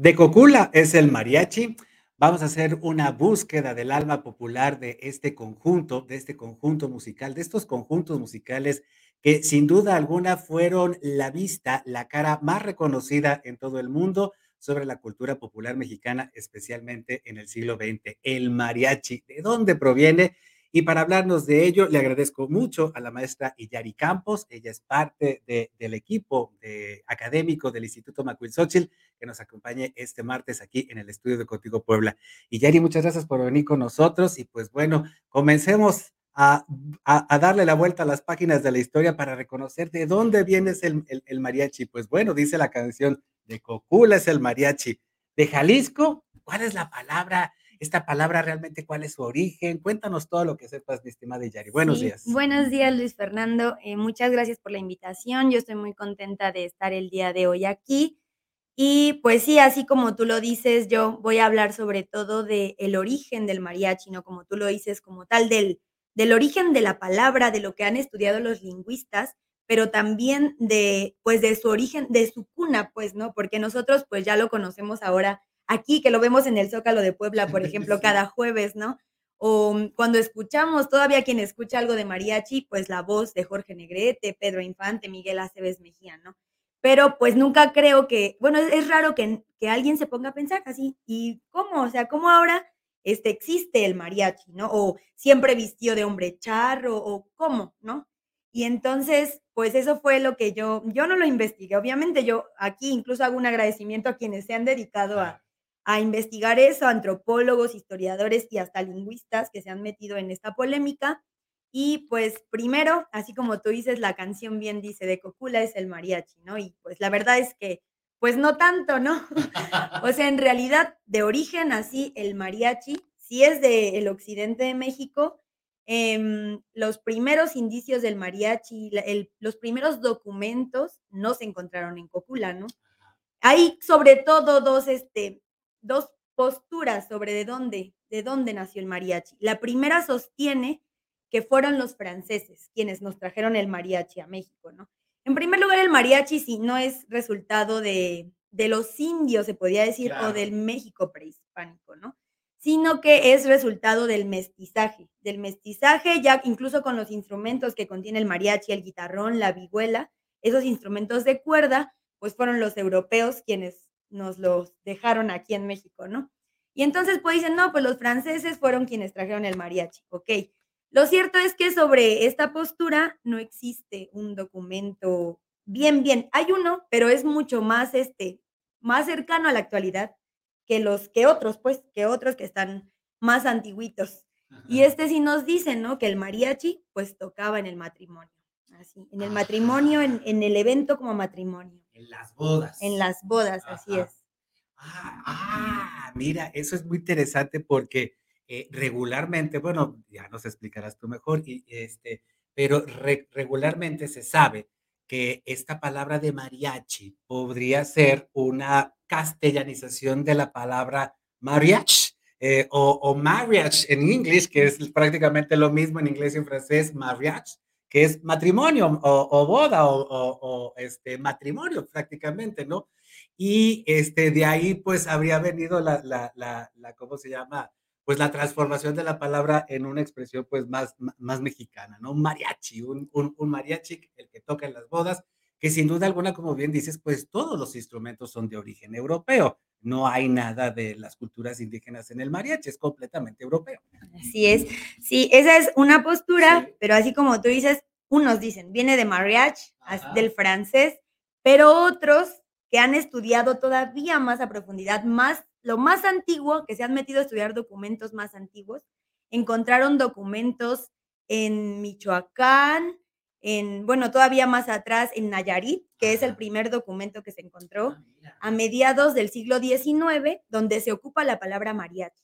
De Cocula es el mariachi. Vamos a hacer una búsqueda del alma popular de este conjunto, de este conjunto musical, de estos conjuntos musicales que sin duda alguna fueron la vista, la cara más reconocida en todo el mundo sobre la cultura popular mexicana, especialmente en el siglo XX, el mariachi. ¿De dónde proviene? Y para hablarnos de ello, le agradezco mucho a la maestra Iyari Campos. Ella es parte del equipo académico del Instituto Macuilxóchitl que nos acompañe este martes aquí en el estudio de Contigo Puebla. Iyari, muchas gracias por venir con nosotros. Y pues bueno, comencemos a, darle la vuelta a las páginas de la historia para reconocer de dónde viene el, el mariachi. Pues bueno, dice la canción de Cocula es el mariachi. De Jalisco, ¿cuál es la palabra? Esta palabra realmente cuál es su origen. Cuéntanos todo lo que sepas, mi estimada Yari. Buenos días. Buenos días, Luis Fernando. Eh, muchas gracias por la invitación. Yo estoy muy contenta de estar el día de hoy aquí. Y pues sí, así como tú lo dices, yo voy a hablar sobre todo del el origen del mariachi, ¿no? Como tú lo dices, como tal, del, del origen de la palabra, de lo que han estudiado los lingüistas, pero también de, pues, de su origen, de su cuna, pues, ¿no? Porque nosotros, pues, ya lo conocemos ahora aquí, que lo vemos en el Zócalo de Puebla, por ejemplo, cada jueves, ¿no? O mm, cuando escuchamos, todavía quien escucha algo de mariachi, pues la voz de Jorge Negrete, Pedro Infante, Miguel Aceves Mejía, ¿no? Pero pues nunca creo que, bueno, es, raro que, que, alguien se ponga a pensar así, ¿y cómo? O sea, ¿cómo ahora este, existe el mariachi, ¿no? O siempre vistió de hombre charro, o cómo, ¿no? Y entonces, pues eso fue lo que yo, yo no lo investigué. Obviamente yo aquí incluso hago un agradecimiento a quienes se han dedicado a, a investigar eso, antropólogos, historiadores y hasta lingüistas que se han metido en esta polémica. Y pues primero, así como tú dices, la canción bien dice de Cocula es el mariachi, ¿no? Y pues la verdad es que, pues no tanto, ¿no? o sea, en realidad, de origen así, el mariachi, si es del occidente de México, em, los primeros indicios del mariachi, los primeros documentos no se encontraron en Cocula, ¿no? Hay sobre todo dos, este, dos posturas sobre de dónde, de dónde nació el mariachi. La primera sostiene que fueron los franceses quienes nos trajeron el mariachi a México, ¿no? En primer lugar, el mariachi sí no es resultado de, de los indios, se podría decir, o del México prehispánico, ¿no? Sino que es resultado del mestizaje, del mestizaje ya incluso con los instrumentos que contiene el mariachi, el guitarrón, la vihuela, esos instrumentos de cuerda, pues fueron los europeos quienes nos los dejaron aquí en México, ¿no? Y entonces pues dicen, no, pues los franceses fueron quienes trajeron el mariachi, ok. Lo cierto es que sobre esta postura no existe un documento bien, bien. Hay uno, pero es mucho más, este, más cercano a la actualidad que los, que otros, pues, que otros que están más antiguitos. Y este sí nos dice, ¿no? Que el mariachi, pues, tocaba en el matrimonio. Así, en el matrimonio, en, en el evento como matrimonio. En las bodas. En las bodas, así es. Ah, ah, mira, eso es muy interesante porque eh, regularmente, bueno, ya nos explicarás tú mejor, y, este, pero regularmente se sabe que esta palabra de mariachi podría ser una castellanización de la palabra mariage eh, o, o, marriage en inglés, que es prácticamente lo mismo en inglés y en francés, mariage, que es matrimonio o, boda o, este, matrimonio prácticamente, ¿no? Y este, de ahí pues habría venido la, la, ¿cómo se llama? Pues la transformación de la palabra en una expresión pues más, más mexicana, ¿no? Un mariachi, un, un, un mariachi, el que toca en las bodas, que sin duda alguna, como bien dices, pues todos los instrumentos son de origen europeo. No hay nada de las culturas indígenas en el mariachi, es completamente europeo. Así es. Sí, esa es una postura, pero así como tú dices, unos dicen, viene de mariage, del francés, pero otros que han estudiado todavía más a profundidad, más lo más antiguo, que se han metido a estudiar documentos más antiguos, encontraron documentos en Michoacán, en, bueno, todavía más atrás en Nayarit, que es el primer documento que se encontró ah, a mediados del siglo XIX, donde se ocupa la palabra mariachi,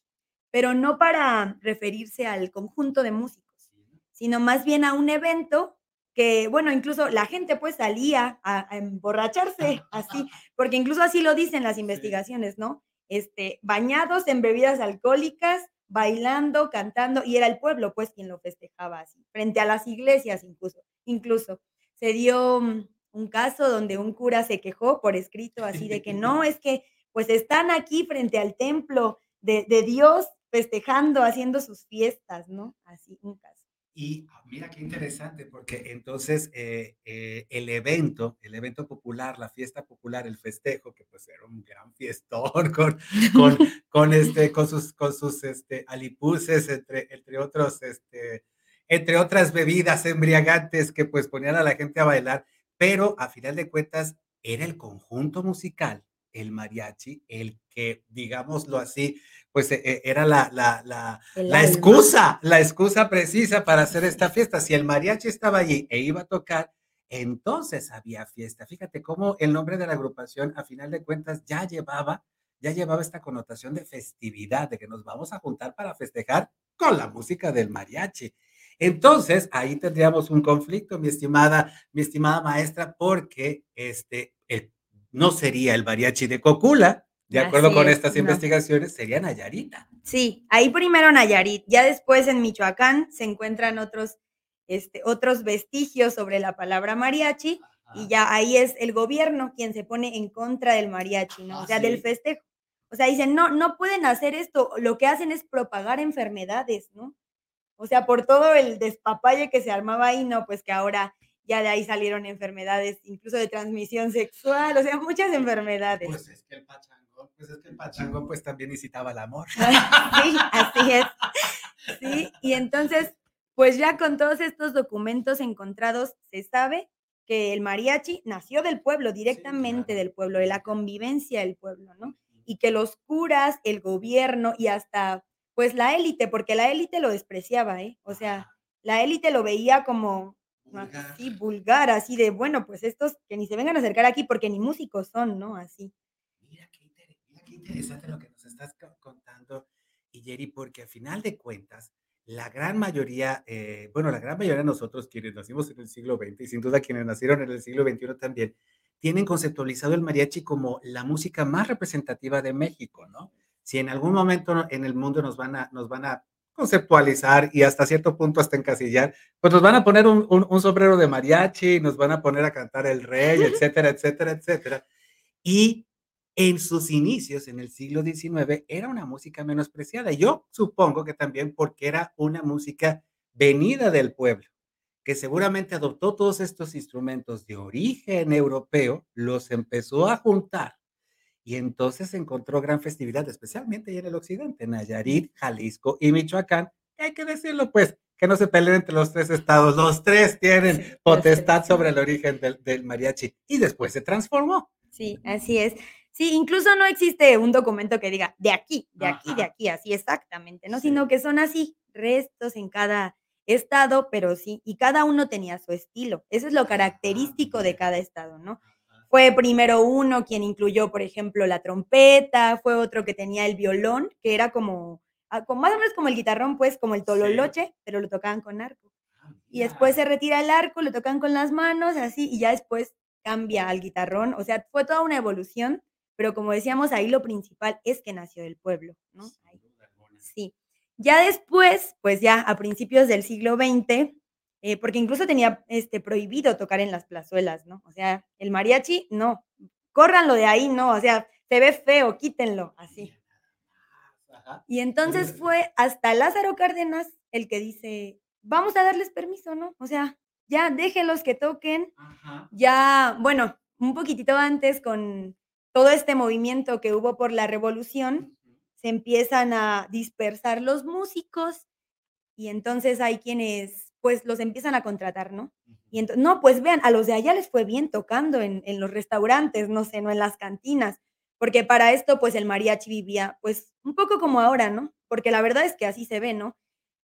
pero no para referirse al conjunto de músicos, sino más bien a un evento que, bueno, incluso la gente pues salía a, emborracharse así, porque incluso así lo dicen las investigaciones, ¿no? Este, bañados en bebidas alcohólicas, bailando, cantando, y era el pueblo pues quien lo festejaba así, frente a las iglesias incluso. Incluso se dio mm, un caso donde un cura se quejó por escrito así de que no, es que pues están aquí frente al templo de, de Dios festejando, haciendo sus fiestas, ¿no? Así, un caso. Y ah, mira qué interesante, porque entonces eh, eh, el evento, el evento popular, la fiesta popular, el festejo, que pues era un gran fiestón con, con, con, este, con sus, con sus este, alipuses, entre, entre, otros, este, entre otras bebidas embriagantes que pues ponían a la gente a bailar, pero a final de cuentas era el conjunto musical, el mariachi, el que, digámoslo así, pues e, e, era la, la, la, la excusa, la excusa precisa para hacer esta fiesta. Si el mariachi estaba allí e iba a tocar, entonces había fiesta. Fíjate cómo el nombre de la agrupación, a final de cuentas, ya llevaba, ya llevaba esta connotación de festividad, de que nos vamos a juntar para festejar con la música del mariachi. Entonces, ahí tendríamos un conflicto, mi estimada, mi estimada maestra, porque este, no sería el mariachi de Cocula, de acuerdo con estas investigaciones, sería Nayarita. Sí, ahí primero Nayarit, ya después en Michoacán se encuentran otros, este, otros vestigios sobre la palabra mariachi y ya ahí es el gobierno quien se pone en contra del mariachi, ¿no? o sea, del festejo. O sea, dicen, no, no pueden hacer esto, lo que hacen es propagar enfermedades, ¿no? O sea, por todo el despapalle que se armaba ahí, no, pues que ahora ya de ahí salieron enfermedades, incluso de transmisión sexual, o sea, muchas enfermedades. Pues es que el pues es que el pachango pues también incitaba el amor. sí, así es. Sí, y entonces, pues ya con todos estos documentos encontrados, se sabe que el mariachi nació del pueblo, directamente del pueblo, de la convivencia del pueblo, ¿no? Y que los curas, el gobierno y hasta, pues la élite, porque la élite lo despreciaba, ¿eh? O sea, la élite lo veía como así vulgar, así de, bueno, pues estos que ni se vengan a acercar aquí porque ni músicos son, ¿no? Así interesante lo que nos estás contando, Yeri, porque a final de cuentas, la gran mayoría, eh, bueno, la gran mayoría de nosotros quienes nacimos en el siglo XX y sin duda quienes nacieron en el siglo XXI también, tienen conceptualizado el mariachi como la música más representativa de México, ¿no? Si en algún momento en el mundo nos van a, nos van a conceptualizar y hasta cierto punto hasta encasillar, pues nos van a poner un, un sombrero de mariachi, nos van a poner a cantar el rey, etcétera, etcétera, etcétera. Y en sus inicios, en el siglo XIX, era una música menospreciada. Yo supongo que también porque era una música venida del pueblo, que seguramente adoptó todos estos instrumentos de origen europeo, los empezó a juntar y entonces encontró gran festividad, especialmente en el occidente, Nayarit, Jalisco y Michoacán. hay que decirlo, pues, que no se peleen entre los tres estados. Los tres tienen potestad sobre el origen del, del mariachi y después se transformó. Sí, así es. Sí, incluso no existe un documento que diga de aquí, de aquí, de aquí, así exactamente, ¿no? Sino que son así, restos en cada estado, pero sí, y cada uno tenía su estilo. Eso es lo característico de cada estado, ¿no? Fue primero uno quien incluyó, por ejemplo, la trompeta, fue otro que tenía el violón, que era como, ah, como más o menos como el guitarrón, pues, como el tololoche, pero lo tocaban con arco. Ah, y después se retira el arco, lo tocan con las manos, así, y ya después cambia al guitarrón. O sea, fue toda una evolución pero como decíamos, ahí lo principal es que nació del pueblo, ¿no? Sí. Ya después, pues ya a principios del siglo XX, eh, porque incluso tenía este, prohibido tocar en las plazuelas, ¿no? O sea, el mariachi, no, córranlo de ahí, no, o sea, se ve feo, quítenlo, así. Y entonces fue hasta Lázaro Cárdenas el que dice, vamos a darles permiso, ¿no? O sea, ya déjenlos que toquen. Ya, bueno, un poquitito antes con todo este movimiento que hubo por la revolución, se empiezan a dispersar los músicos y entonces hay quienes pues los empiezan a contratar, ¿no? Y entonces, no, pues vean, a los de allá les fue bien tocando en, en, los restaurantes, no sé, no en las cantinas, porque para esto pues el mariachi vivía pues un poco como ahora, ¿no? Porque la verdad es que así se ve, ¿no?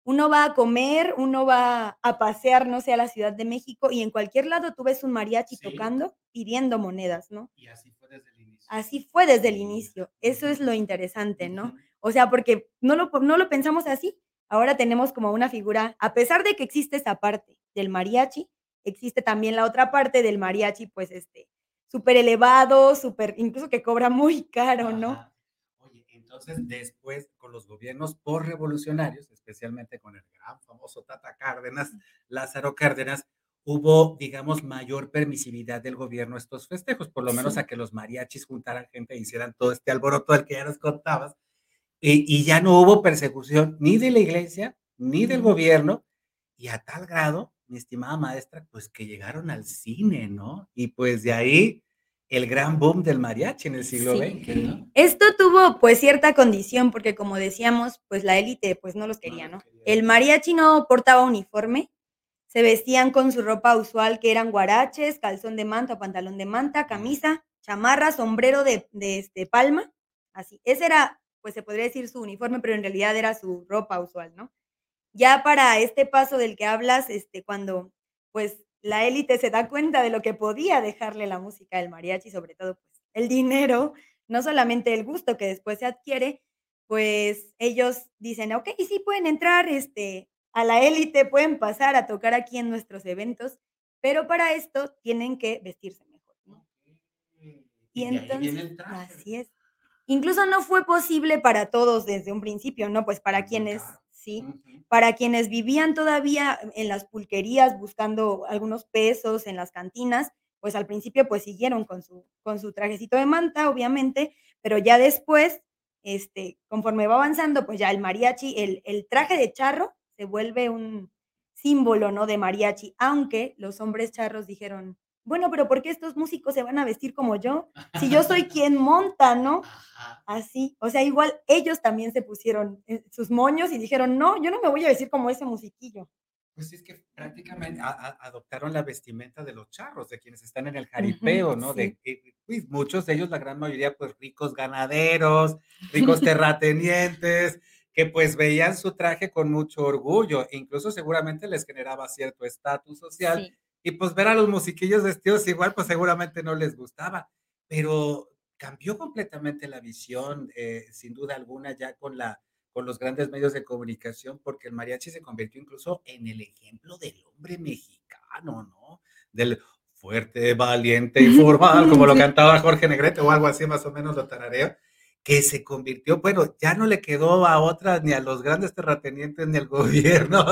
Uno va a comer, uno va a pasear, no sé, a la Ciudad de México y en cualquier lado tú ves un mariachi tocando, pidiendo monedas, ¿no? Y así fue desde Así fue desde el inicio. Eso es lo interesante, ¿no? O sea, porque no lo, no lo pensamos así. Ahora tenemos como una figura, a pesar de que existe esa parte del mariachi, existe también la otra parte del mariachi, pues este, súper elevado, súper, incluso que cobra muy caro, ¿no? Oye, entonces después con los gobiernos por revolucionarios, especialmente con el gran famoso Tata Cárdenas, Lázaro Cárdenas, hubo, digamos, mayor permisividad del gobierno a estos festejos, por lo menos Sí. a que los mariachis juntaran gente e hicieran todo este alboroto del que ya nos contabas. Y y ya no hubo persecución ni de la iglesia, ni del gobierno, y a tal grado, mi estimada maestra, pues, que llegaron al cine, ¿no? Y, pues, de ahí el gran boom del mariachi en el siglo Sí. XX, ¿no? Esto tuvo, pues, cierta condición, porque, como decíamos, pues, la élite, pues, no los quería, ¿no? El mariachi no portaba uniforme, se vestían con su ropa usual, que eran guaraches, calzón de manta pantalón de manta, camisa, chamarra, sombrero de de, este, palma, así. Ese era, pues, se podría decir su uniforme, pero en realidad era su ropa usual, ¿no? Ya para este paso del que hablas, este, cuando, pues, la élite se da cuenta de lo que podía dejarle la música del mariachi, sobre todo, pues, el dinero, no solamente el gusto que después se adquiere, pues, ellos dicen: "Okey, sí pueden entrar, este, a la élite, pueden pasar a tocar aquí en nuestros eventos, pero para esto tienen que vestirse mejor", ¿no? Y entonces así es. Incluso no fue posible para todos desde un principio, ¿no? Pues, para quienes sí, para quienes vivían todavía en las pulquerías buscando algunos pesos en las cantinas, pues, al principio, pues, siguieron con su con su trajecito de manta, obviamente, pero ya después, este, conforme va avanzando, pues, ya el mariachi, el el traje de charro se vuelve un símbolo, ¿no? De mariachi, aunque los hombres charros dijeron: "Bueno, pero, ¿por qué estos músicos se van a vestir como yo? Si yo soy quien monta", ¿no? Así, o sea, igual ellos también se pusieron, eh, sus moños y dijeron: "No, yo no me voy a vestir como ese musiquillo". Pues, es que prácticamente a a adoptaron la vestimenta de los charros, de quienes están en el jaripeo, ¿no? sí. De que, pues, muchos de ellos, la gran mayoría, pues, ricos ganaderos, ricos terratenientes, que, pues, veían su traje con mucho orgullo, e incluso seguramente les generaba cierto estatus social, Sí. Y, pues, ver a los musiquillos vestidos igual, pues, seguramente no les gustaba. Pero cambió completamente la visión, eh, sin duda alguna, ya con la con los grandes medios de comunicación, porque el mariachi se convirtió incluso en el ejemplo del hombre mexicano, ¿no? Del fuerte, valiente y formal, como lo cantaba Jorge Negrete, o algo así, más o menos lo tarareo, que se convirtió bueno, ya no le quedó a otras, ni a los grandes terratenientes, ni al gobierno,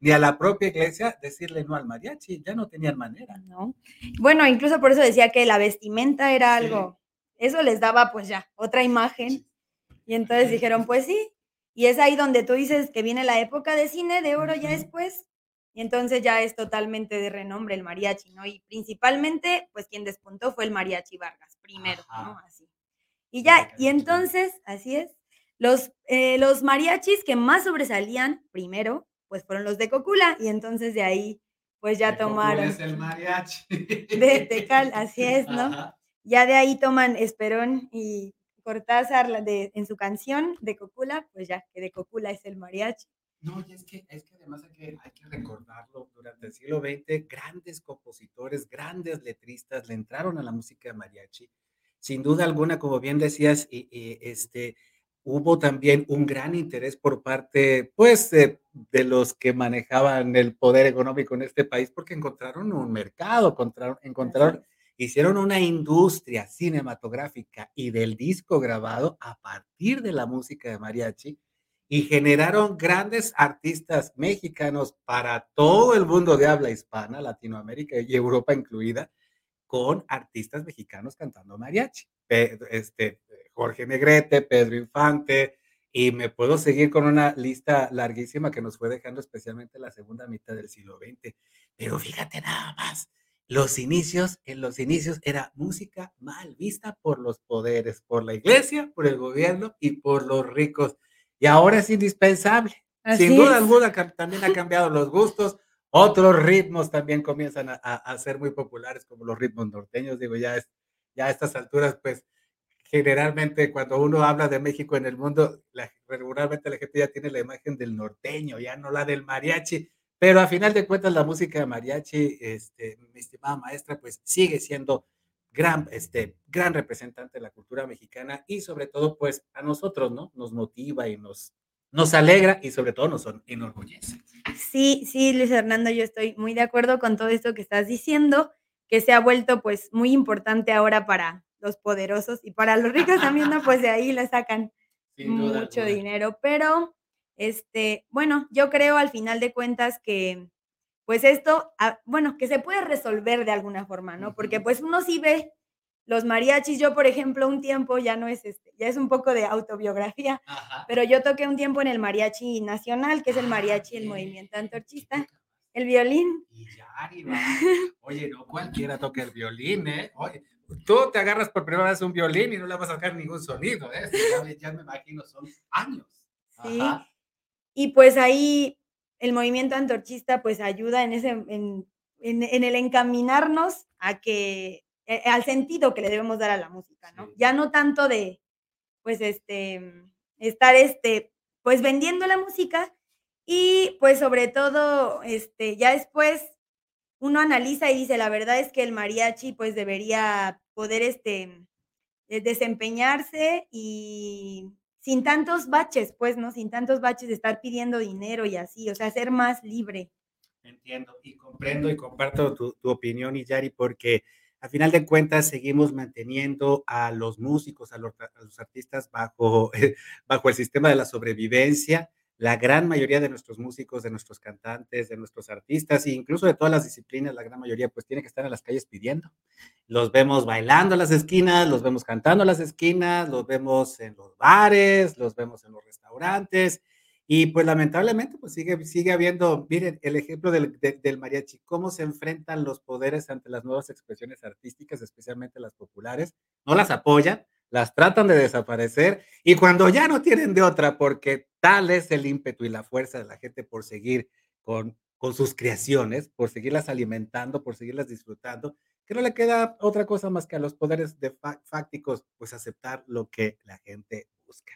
ni a la propia iglesia, decirle no al mariachi, ya no tenían manera. No. Bueno, incluso por eso decía que la vestimenta era Sí. algo eso les daba, pues, ya otra imagen, y entonces dijeron: "Pues sí", y es ahí donde tú dices que viene la época de cine de oro ya después, y entonces ya es totalmente de renombre el mariachi, ¿no? Y principalmente, pues, quien despuntó fue el Mariachi Vargas, primero, ¿no? Así. Y ya, y entonces así es, los, eh, los mariachis que más sobresalían primero, pues, fueron los de Cocula, y entonces de ahí, pues, ya De Cocula tomaron es el mariachi. de Tecal, así es, ¿no? Ajá. Ya de ahí toman Esperón y Cortázar, de en su canción de Cocula, pues ya, que de Cocula es el mariachi. No, y es que es que además hay que hay que recordarlo, durante el siglo XX, grandes compositores, grandes letristas le entraron a la música de mariachi. Sin duda alguna, como bien decías, y y, este, hubo también un gran interés por parte, pues, de de los que manejaban el poder económico en este país, porque encontraron un mercado, encontraron es. hicieron una industria cinematográfica y del disco grabado a partir de la música de mariachi, y generaron grandes artistas mexicanos para todo el mundo de habla hispana, Latinoamérica y Europa incluida, con artistas mexicanos cantando mariachi. Este, Jorge Negrete, Pedro Infante, y me puedo seguir con una lista larguísima que nos fue dejando, especialmente la segunda mitad del siglo XX. Pero fíjate nada más, los inicios en los inicios era música mal vista por los poderes, por la iglesia, por el gobierno y por los ricos. Y ahora es indispensable. Sin duda es. alguna, también ha cambiado los gustos, otros ritmos también comienzan a ser muy populares, como los ritmos norteños, digo, ya es ya a estas alturas, pues, generalmente, cuando uno habla de México en el mundo, la regularmente la gente ya tiene la imagen del norteño, ya no la del mariachi, pero a final de cuentas la música de mariachi, este, mi estimada maestra, pues, sigue siendo gran, este, gran representante de la cultura mexicana y sobre todo, pues, a nosotros, ¿no? Nos motiva y nos nos alegra y sobre todo nos en enorgullece. Sí, sí, Luis Fernando, yo estoy muy de acuerdo con todo esto que estás diciendo, que se ha vuelto, pues, muy importante ahora para los poderosos y para los ricos también, ¿no? Pues, de ahí le sacan Sin duda mucho dinero, pero, este, bueno, yo creo al final de cuentas que pues esto, ah, bueno, que se puede resolver de alguna forma, ¿no? Porque pues uno sí ve los mariachis, yo por ejemplo un tiempo, ya no es este, ya es un poco de autobiografía, pero yo toqué un tiempo en el mariachi nacional, que es el ah, mariachi, el movimiento antorchista, el violín. Y ya, Oye, no cualquiera toca el violín, ¿eh? Oye, tú te agarras por primera vez un violín y no le vas a sacar ningún sonido, ¿eh? Ya, me imagino, son años. Sí. Y pues ahí el movimiento antorchista pues ayuda en ese, en, en, el encaminarnos a que, eh, al sentido que le debemos dar a la música, ¿no? Ya no tanto de, pues, este, estar, este, pues vendiendo la música y pues sobre todo, este, ya después uno analiza y dice, la verdad es que el mariachi pues debería poder, este, desempeñarse y sin tantos baches, pues, ¿no? Sin tantos baches de estar pidiendo dinero y así, o sea, ser más libre. Entiendo y comprendo y comparto tu, tu opinión, Yari, porque a final de cuentas seguimos manteniendo a los músicos, a los, artistas bajo, el sistema de la sobrevivencia. La gran mayoría de nuestros músicos, de nuestros cantantes, de nuestros artistas e incluso de todas las disciplinas, la gran mayoría pues tiene que estar en las calles pidiendo. Los vemos bailando en las esquinas, los vemos cantando en las esquinas, los vemos en los bares, los vemos en los restaurantes y pues lamentablemente pues sigue, sigue habiendo, miren, el ejemplo del, del, mariachi, cómo se enfrentan los poderes ante las nuevas expresiones artísticas, especialmente las populares, no las apoyan, las tratan de desaparecer y cuando ya no tienen de otra, porque tal es el ímpetu y la fuerza de la gente por seguir con, con sus creaciones, por seguirlas alimentando, por seguirlas disfrutando, que no le queda otra cosa más que a los poderes de fácticos, pues aceptar lo que la gente busca.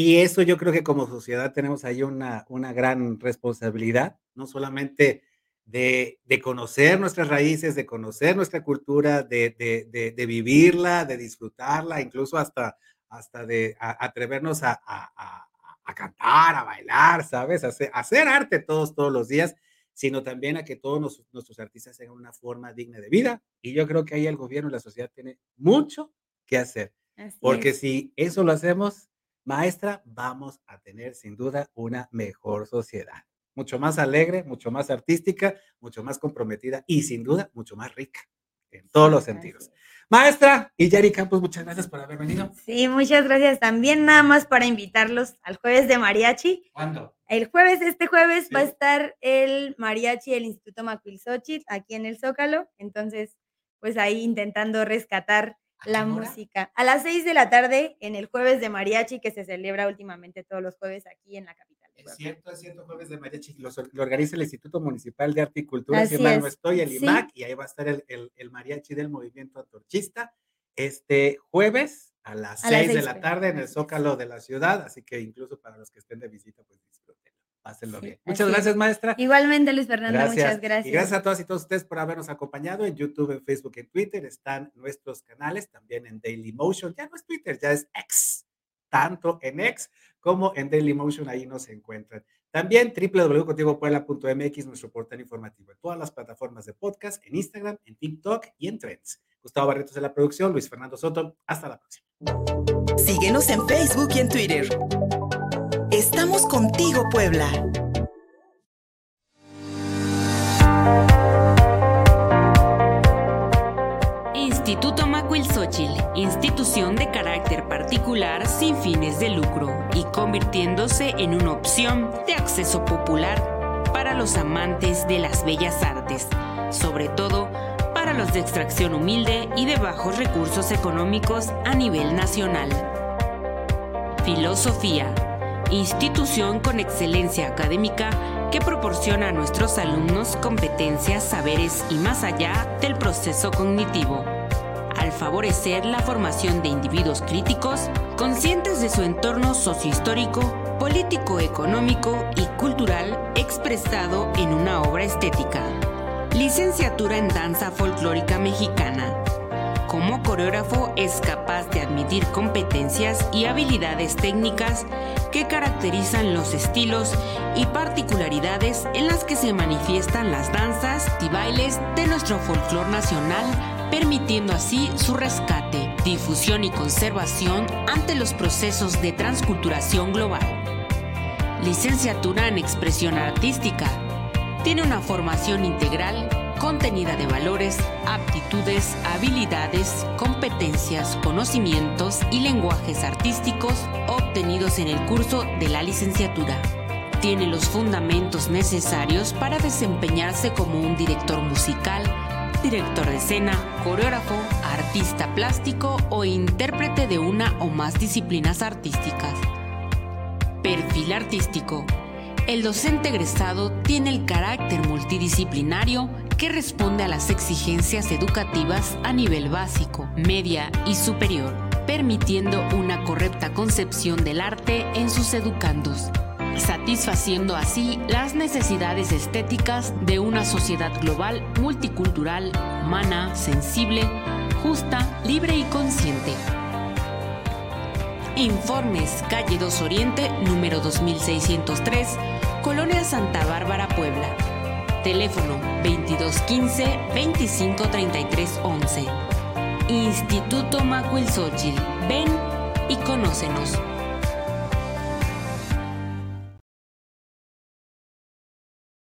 Y eso yo creo que como sociedad tenemos ahí una, una gran responsabilidad, no solamente de, de, conocer nuestras raíces, de conocer nuestra cultura, de, de, de vivirla, de disfrutarla, incluso hasta, hasta de atrevernos a, a, a, cantar, a bailar, ¿sabes? Hacer, hacer arte todos, todos los días, sino también a que todos nuestros artistas tengan una forma digna de vida. Y yo creo que ahí el gobierno y la sociedad tiene mucho que hacer. porque si eso lo hacemos, maestra, vamos a tener sin duda una mejor sociedad. Mucho más alegre, mucho más artística, mucho más comprometida y sin duda mucho más rica en todos los sentidos. Maestra y Yari Campos, muchas gracias por haber venido. Sí, muchas gracias también, nada más para invitarlos al jueves de mariachi. ¿Cuándo? El jueves, este jueves, va a estar el mariachi del Instituto Macuilxochitl aquí en el Zócalo. Entonces, pues ahí intentando rescatar la música. A las 6 de la tarde en el jueves de mariachi que se celebra últimamente todos los jueves aquí en la capital. Es cierto, es cierto, jueves de mariachi. Lo, organiza el Instituto Municipal de Arte y Cultura, si mal no estoy, el IMAC, y ahí va a estar el, el, mariachi del movimiento antorchista este jueves a las 6 de la tarde en el Zócalo de la ciudad, así que incluso para los que estén de visita, pues disfruten. Pásenlo bien. Muchas gracias, maestra. Igualmente, Luis Fernando, muchas gracias. Y gracias a todas y todos ustedes por habernos acompañado en YouTube, en Facebook, en Twitter. Están nuestros canales también en Daily Motion. Ya no es Twitter, ya es X. Tanto en X como en Daily Motion, ahí nos encuentran. También www.contigopuebla.mx, nuestro portal informativo en todas las plataformas de podcast, en Instagram, en TikTok y en Trends. Gustavo Barretos en la producción, Luis Fernando Soto. Hasta la próxima. Síguenos en Facebook y en Twitter. Estamos contigo, Puebla. Instituto Macuilxochitl, institución de carácter particular sin fines de lucro y convirtiéndose en una opción de acceso popular para los amantes de las bellas artes, sobre todo para los de extracción humilde y de bajos recursos económicos a nivel nacional. Filosofía institución con excelencia académica que proporciona a nuestros alumnos competencias, saberes y más allá del proceso cognitivo, al favorecer la formación de individuos críticos, conscientes de su entorno sociohistórico, político, económico y cultural expresado en una obra estética. Licenciatura en Danza Folclórica Mexicana como coreógrafo es capaz de admitir competencias y habilidades técnicas que caracterizan los estilos y particularidades en las que se manifiestan las danzas y bailes de nuestro folclore nacional, permitiendo así su rescate, difusión y conservación ante los procesos de transculturación global. Licenciatura en Expresión Artística tiene una formación integral contenida de valores, aptitudes, habilidades, competencias, conocimientos y lenguajes artísticos en el curso de la licenciatura. Tiene los fundamentos necesarios para desempeñarse como un director musical, director de escena, coreógrafo, artista plástico o intérprete de una o más disciplinas artísticas. Perfil artístico. El docente egresado tiene el carácter multidisciplinario que responde a las exigencias educativas a nivel básico, media y superior, permitiendo una correcta concepción del arte en sus educandos, satisfaciendo así las necesidades estéticas de una sociedad global, multicultural, humana, sensible, justa, libre y consciente. Informes Calle 2 Oriente, número 2603, Colonia Santa Bárbara, Puebla. Teléfono 2215 2533 11. Instituto Macuilxóchitl. Ven y conócenos.